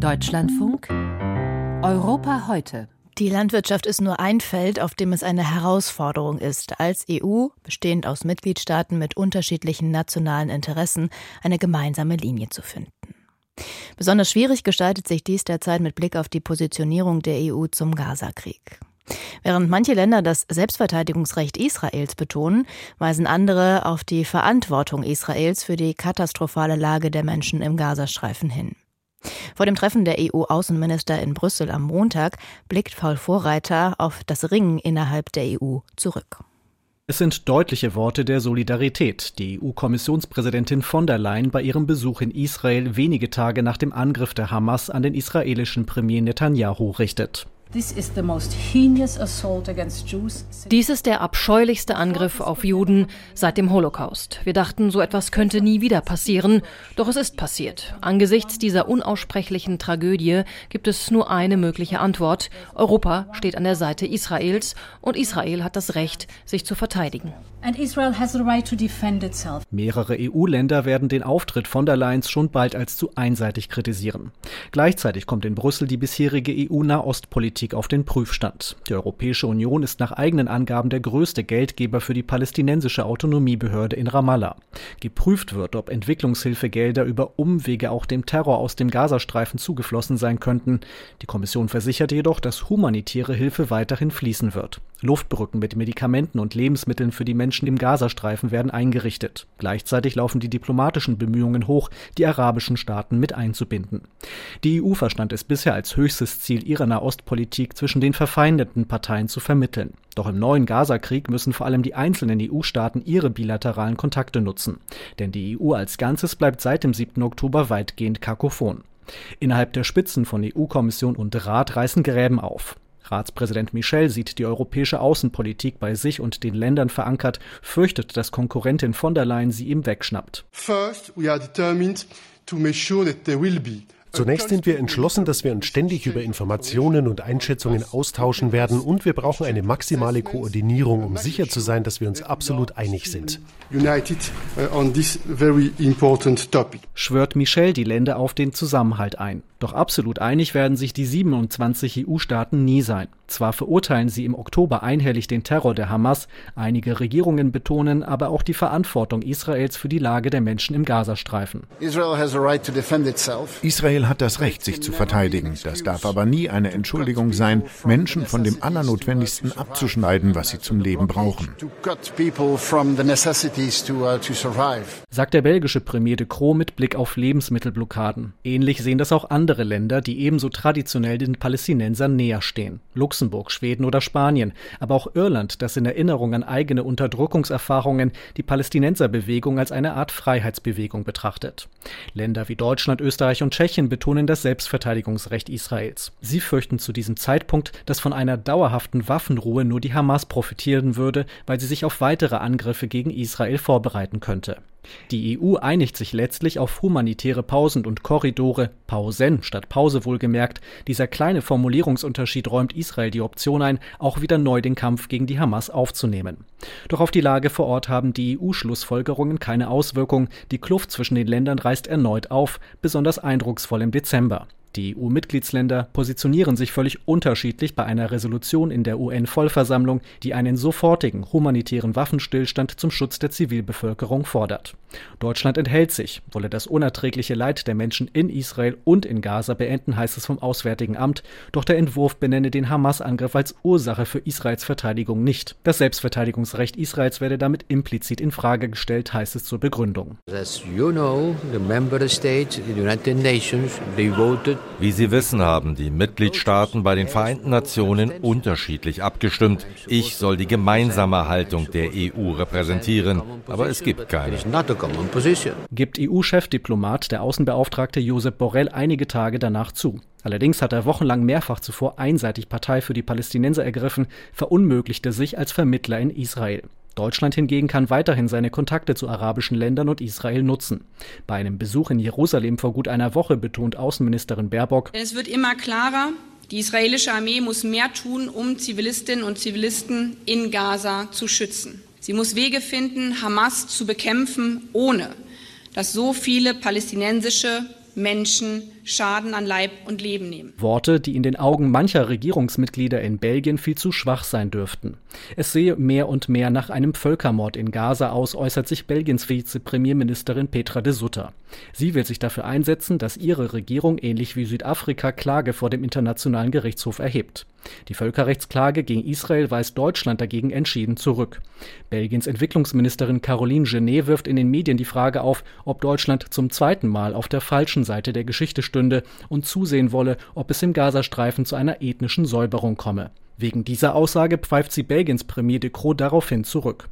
Deutschlandfunk Europa heute. Die Landwirtschaft ist nur ein Feld, auf dem es eine Herausforderung ist, als EU, bestehend aus Mitgliedstaaten mit unterschiedlichen nationalen Interessen, eine gemeinsame Linie zu finden. Besonders schwierig gestaltet sich dies derzeit mit Blick auf die Positionierung der EU zum Gazakrieg. Während manche Länder das Selbstverteidigungsrecht Israels betonen, weisen andere auf die Verantwortung Israels für die katastrophale Lage der Menschen im Gazastreifen hin. Vor dem Treffen der EU-Außenminister in Brüssel am Montag blickt Paul Vorreiter auf das Ringen innerhalb der EU zurück. Es sind deutliche Worte der Solidarität, die EU-Kommissionspräsidentin von der Leyen bei ihrem Besuch in Israel wenige Tage nach dem Angriff der Hamas an den israelischen Premier Netanyahu richtet. Dies ist der abscheulichste Angriff auf Juden seit dem Holocaust. Wir dachten, so etwas könnte nie wieder passieren, doch es ist passiert. Angesichts dieser unaussprechlichen Tragödie gibt es nur eine mögliche Antwort. Europa steht an der Seite Israels und Israel hat das Recht, sich zu verteidigen. Mehrere EU-Länder werden den Auftritt von der Leyen schon bald als zu einseitig kritisieren. Gleichzeitig kommt in Brüssel die bisherige EU-Nahostpolitik auf den Prüfstand. Die Europäische Union ist nach eigenen Angaben der größte Geldgeber für die palästinensische Autonomiebehörde in Ramallah. Geprüft wird, ob Entwicklungshilfegelder über Umwege auch dem Terror aus dem Gazastreifen zugeflossen sein könnten. Die Kommission versichert jedoch, dass humanitäre Hilfe weiterhin fließen wird. Luftbrücken mit Medikamenten und Lebensmitteln für die Menschen im Gazastreifen werden eingerichtet. Gleichzeitig laufen die diplomatischen Bemühungen hoch, die arabischen Staaten mit einzubinden. Die EU verstand es bisher als höchstes Ziel ihrer Nahostpolitik zwischen den verfeindeten Parteien zu vermitteln. Doch im neuen Gazakrieg müssen vor allem die einzelnen EU-Staaten ihre bilateralen Kontakte nutzen. Denn die EU als Ganzes bleibt seit dem 7. Oktober weitgehend kakophon. Innerhalb der Spitzen von EU-Kommission und Rat reißen Gräben auf. Ratspräsident Michel sieht die europäische Außenpolitik bei sich und den Ländern verankert, fürchtet, dass Konkurrentin von der Leyen sie ihm wegschnappt. First, we are determined to make sure that there will be Zunächst sind wir entschlossen, dass wir uns ständig über Informationen und Einschätzungen austauschen werden und wir brauchen eine maximale Koordinierung, um sicher zu sein, dass wir uns absolut einig sind. Uh, Schwört Michel die Länder auf den Zusammenhalt ein. Doch absolut einig werden sich die 27 EU-Staaten nie sein. Zwar verurteilen sie im Oktober einhellig den Terror der Hamas, einige Regierungen betonen aber auch die Verantwortung Israels für die Lage der Menschen im Gazastreifen. Israel hat das Recht, sich zu verteidigen. Das darf aber nie eine Entschuldigung sein, Menschen von dem Allernotwendigsten abzuschneiden, was sie zum Leben brauchen. Sagt der belgische Premier de Croo mit Blick auf Lebensmittelblockaden. Ähnlich sehen das auch andere Länder, die ebenso traditionell den Palästinensern näher stehen. Luxemburg, Schweden oder Spanien, aber auch Irland, das in Erinnerung an eigene Unterdrückungserfahrungen die Palästinenserbewegung als eine Art Freiheitsbewegung betrachtet. Länder wie Deutschland, Österreich und Tschechien betonen das Selbstverteidigungsrecht Israels. Sie fürchten zu diesem Zeitpunkt, dass von einer dauerhaften Waffenruhe nur die Hamas profitieren würde, weil sie sich auf weitere Angriffe gegen Israel vorbereiten könnte. Die EU einigt sich letztlich auf humanitäre Pausen und Korridore, Pausen statt Pause wohlgemerkt. Dieser kleine Formulierungsunterschied räumt Israel die Option ein, auch wieder neu den Kampf gegen die Hamas aufzunehmen. Doch auf die Lage vor Ort haben die EU-Schlussfolgerungen keine Auswirkung. Die Kluft zwischen den Ländern reißt erneut auf, besonders eindrucksvoll im Dezember. Die EU-Mitgliedsländer positionieren sich völlig unterschiedlich bei einer Resolution in der UN-Vollversammlung, die einen sofortigen humanitären Waffenstillstand zum Schutz der Zivilbevölkerung fordert. Deutschland enthält sich, wolle das unerträgliche Leid der Menschen in Israel und in Gaza beenden, heißt es vom Auswärtigen Amt, doch der Entwurf benenne den Hamas-Angriff als Ursache für Israels Verteidigung nicht. Das Selbstverteidigungsrecht Israels werde damit implizit in Frage gestellt, heißt es zur Begründung. As you know, the member states, the United Nations, they voted wie Sie wissen, haben die Mitgliedstaaten bei den Vereinten Nationen unterschiedlich abgestimmt. Ich soll die gemeinsame Haltung der EU repräsentieren, aber es gibt keine. Gibt EU-Chefdiplomat der Außenbeauftragte Josep Borrell einige Tage danach zu. Allerdings hat er wochenlang mehrfach zuvor einseitig Partei für die Palästinenser ergriffen, verunmöglichte sich als Vermittler in Israel. Deutschland hingegen kann weiterhin seine Kontakte zu arabischen Ländern und Israel nutzen. Bei einem Besuch in Jerusalem vor gut einer Woche betont Außenministerin Baerbock, es wird immer klarer, die israelische Armee muss mehr tun, um Zivilistinnen und Zivilisten in Gaza zu schützen. Sie muss Wege finden, Hamas zu bekämpfen, ohne dass so viele palästinensische Menschen Schaden an Leib und Leben nehmen. Worte, die in den Augen mancher Regierungsmitglieder in Belgien viel zu schwach sein dürften. Es sehe mehr und mehr nach einem Völkermord in Gaza aus, äußert sich Belgiens Vizepremierministerin Petra de Sutter. Sie will sich dafür einsetzen, dass ihre Regierung ähnlich wie Südafrika Klage vor dem Internationalen Gerichtshof erhebt. Die Völkerrechtsklage gegen Israel weist Deutschland dagegen entschieden zurück. Belgiens Entwicklungsministerin Caroline Genet wirft in den Medien die Frage auf, ob Deutschland zum zweiten Mal auf der falschen Seite der Geschichte stünde und zusehen wolle, ob es im Gazastreifen zu einer ethnischen Säuberung komme. Wegen dieser Aussage pfeift sie Belgiens Premier de Croo daraufhin zurück.